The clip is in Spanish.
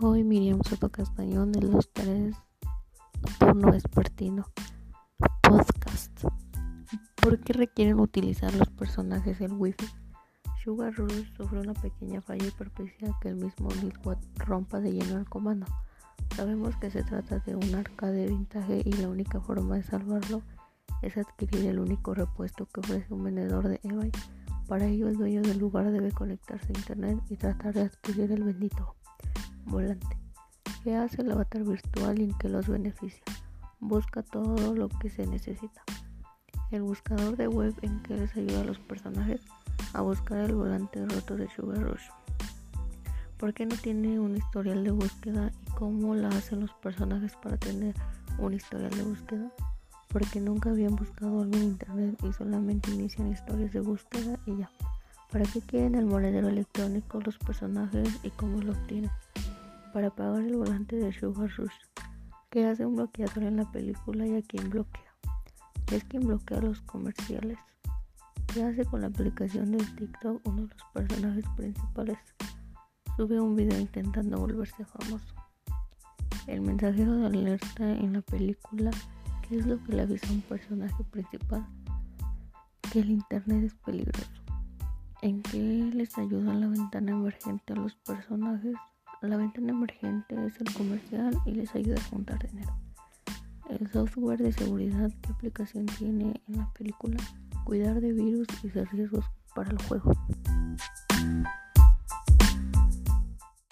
Soy Miriam Soto Castañón de los tres Turno Vespertino Podcast. ¿Por qué requieren utilizar los personajes el Wi-Fi? Sugar Rush sufre una pequeña falla y propicia que el mismo Liquid rompa de lleno el comando. Sabemos que se trata de un arcade vintage y la única forma de salvarlo es adquirir el único repuesto que ofrece un vendedor de eBay. Para ello el dueño del lugar debe conectarse a internet y tratar de adquirir el bendito volante. ¿Qué hace el avatar virtual y en qué los beneficia? Busca todo lo que se necesita. El buscador de web en que les ayuda a los personajes a buscar el volante roto de Sugar Rush. ¿Por qué no tiene un historial de búsqueda y cómo la hacen los personajes para tener un historial de búsqueda? Porque nunca habían buscado algo en internet y solamente inician historias de búsqueda y ya. ¿Para qué quieren el monedero electrónico los personajes y cómo lo obtienen? para pagar el volante de Sugar Rush, que hace un bloqueador en la película y a quien bloquea. Es quien bloquea los comerciales. ¿Qué hace con la aplicación de TikTok? Uno de los personajes principales sube un video intentando volverse famoso. El mensajero de alerta en la película, ¿qué es lo que le avisa a un personaje principal? Que el internet es peligroso. ¿En qué les ayuda la ventana emergente a los personajes? La ventana emergente es el comercial y les ayuda a juntar dinero. El software de seguridad, ¿qué aplicación tiene en la película? Cuidar de virus y de riesgos para el juego.